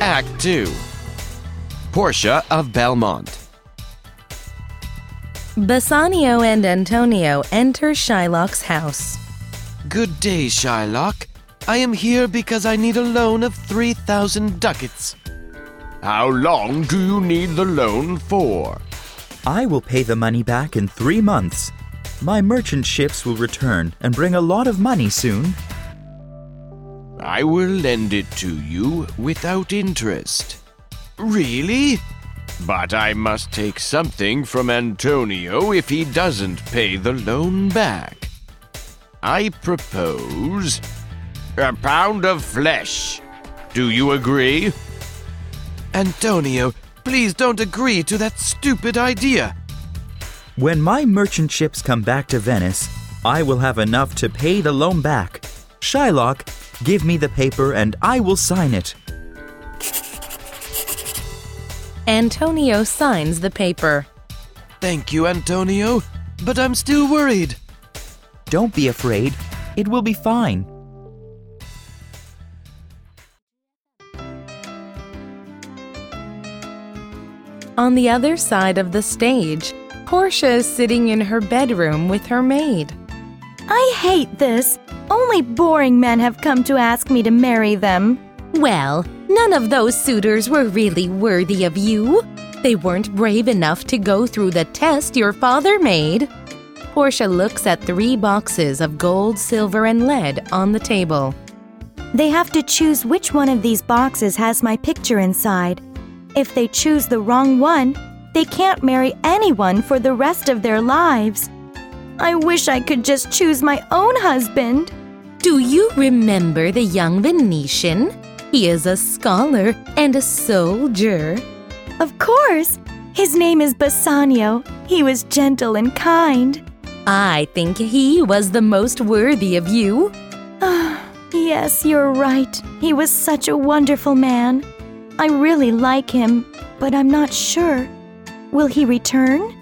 Act 2 Portia of Belmont. Bassanio and Antonio enter Shylock's house. Good day, Shylock. I am here because I need a loan of 3,000 ducats. How long do you need the loan for? I will pay the money back in three months. My merchant ships will return and bring a lot of money soon. I will lend it to you without interest. Really? But I must take something from Antonio if he doesn't pay the loan back. I propose a pound of flesh. Do you agree? Antonio, please don't agree to that stupid idea. When my merchant ships come back to Venice, I will have enough to pay the loan back. Shylock, give me the paper and I will sign it. Antonio signs the paper. Thank you, Antonio, but I'm still worried. Don't be afraid, it will be fine. On the other side of the stage, Portia is sitting in her bedroom with her maid. I hate this. Only boring men have come to ask me to marry them. Well, none of those suitors were really worthy of you. They weren't brave enough to go through the test your father made. Portia looks at three boxes of gold, silver, and lead on the table. They have to choose which one of these boxes has my picture inside. If they choose the wrong one, they can't marry anyone for the rest of their lives. I wish I could just choose my own husband. Do you remember the young Venetian? He is a scholar and a soldier. Of course. His name is Bassanio. He was gentle and kind. I think he was the most worthy of you. Ah, yes, you're right. He was such a wonderful man. I really like him, but I'm not sure. Will he return?